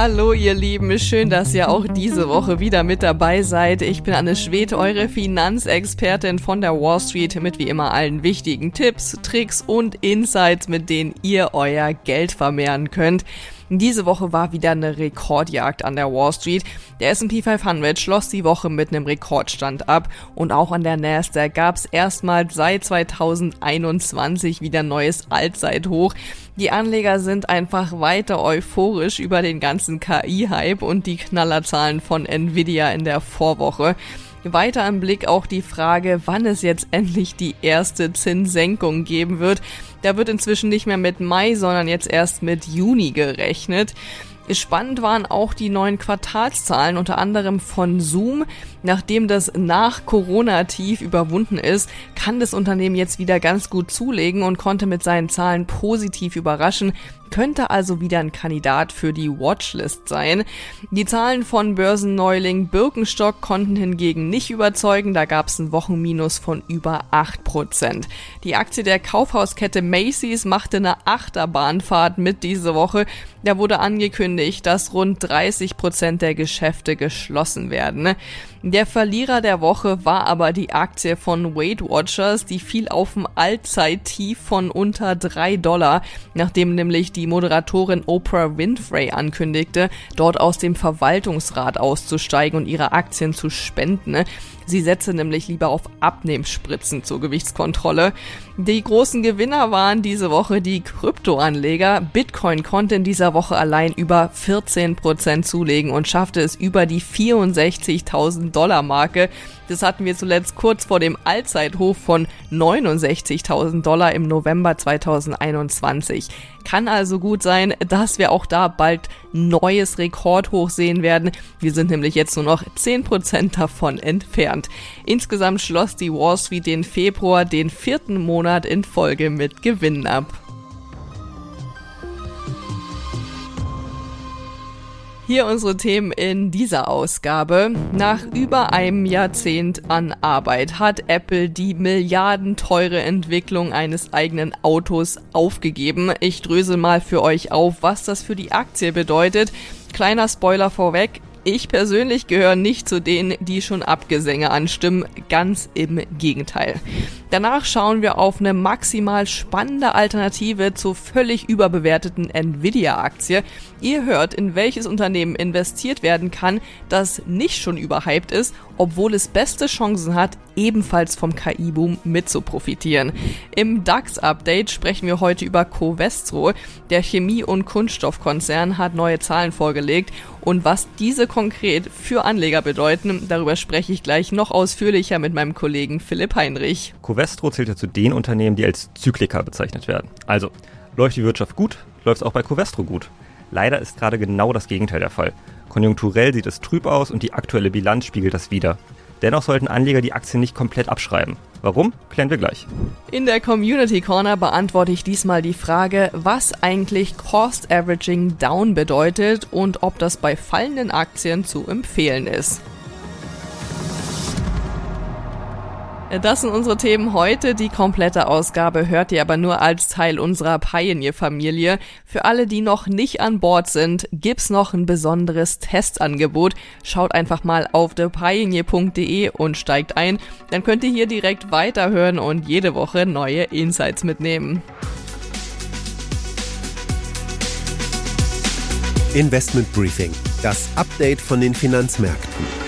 Hallo ihr Lieben, schön, dass ihr auch diese Woche wieder mit dabei seid. Ich bin Anne Schwed, eure Finanzexpertin von der Wall Street mit wie immer allen wichtigen Tipps, Tricks und Insights, mit denen ihr euer Geld vermehren könnt. Diese Woche war wieder eine Rekordjagd an der Wall Street. Der S&P 500 schloss die Woche mit einem Rekordstand ab und auch an der Nasdaq gab es erstmals seit 2021 wieder neues Allzeithoch. Die Anleger sind einfach weiter euphorisch über den ganzen KI-Hype und die Knallerzahlen von Nvidia in der Vorwoche. Weiter im Blick auch die Frage, wann es jetzt endlich die erste Zinssenkung geben wird. Da wird inzwischen nicht mehr mit Mai, sondern jetzt erst mit Juni gerechnet. Spannend waren auch die neuen Quartalszahlen, unter anderem von Zoom. Nachdem das nach Corona-Tief überwunden ist, kann das Unternehmen jetzt wieder ganz gut zulegen und konnte mit seinen Zahlen positiv überraschen könnte also wieder ein Kandidat für die Watchlist sein. Die Zahlen von Börsenneuling Birkenstock konnten hingegen nicht überzeugen, da gab es ein Wochenminus von über 8%. Die Aktie der Kaufhauskette Macy's machte eine Achterbahnfahrt mit diese Woche. Da wurde angekündigt, dass rund 30% der Geschäfte geschlossen werden. Der Verlierer der Woche war aber die Aktie von Weight Watchers, die fiel auf ein Allzeittief von unter 3 Dollar, nachdem nämlich die Moderatorin Oprah Winfrey ankündigte, dort aus dem Verwaltungsrat auszusteigen und ihre Aktien zu spenden. Sie setze nämlich lieber auf Abnehmspritzen zur Gewichtskontrolle. Die großen Gewinner waren diese Woche die Kryptoanleger. Bitcoin konnte in dieser Woche allein über 14 Prozent zulegen und schaffte es über die 64.000 Dollar Marke. Das hatten wir zuletzt kurz vor dem Allzeithoch von 69.000 Dollar im November 2021. Kann also gut sein, dass wir auch da bald neues Rekordhoch sehen werden. Wir sind nämlich jetzt nur noch 10% davon entfernt. Insgesamt schloss die Wall Street den Februar den vierten Monat in Folge mit Gewinnen ab. Hier unsere Themen in dieser Ausgabe. Nach über einem Jahrzehnt an Arbeit hat Apple die milliardenteure Entwicklung eines eigenen Autos aufgegeben. Ich dröse mal für euch auf, was das für die Aktie bedeutet. Kleiner Spoiler vorweg, ich persönlich gehöre nicht zu denen, die schon Abgesänge anstimmen, ganz im Gegenteil. Danach schauen wir auf eine maximal spannende Alternative zur völlig überbewerteten Nvidia-Aktie. Ihr hört, in welches Unternehmen investiert werden kann, das nicht schon überhyped ist, obwohl es beste Chancen hat, ebenfalls vom KI-Boom mitzuprofitieren. Im DAX-Update sprechen wir heute über Covestro. Der Chemie- und Kunststoffkonzern hat neue Zahlen vorgelegt und was diese konkret für Anleger bedeuten, darüber spreche ich gleich noch ausführlicher mit meinem Kollegen Philipp Heinrich. Covestro zählt ja zu den Unternehmen, die als Zykliker bezeichnet werden. Also, läuft die Wirtschaft gut, läuft es auch bei Covestro gut. Leider ist gerade genau das Gegenteil der Fall. Konjunkturell sieht es trüb aus und die aktuelle Bilanz spiegelt das wider. Dennoch sollten Anleger die Aktien nicht komplett abschreiben. Warum? Klären wir gleich. In der Community Corner beantworte ich diesmal die Frage, was eigentlich Cost Averaging Down bedeutet und ob das bei fallenden Aktien zu empfehlen ist. Das sind unsere Themen heute. Die komplette Ausgabe hört ihr aber nur als Teil unserer Pioneer-Familie. Für alle, die noch nicht an Bord sind, gibt's noch ein besonderes Testangebot. Schaut einfach mal auf thepioneer.de und steigt ein. Dann könnt ihr hier direkt weiterhören und jede Woche neue Insights mitnehmen. Investment Briefing, das Update von den Finanzmärkten.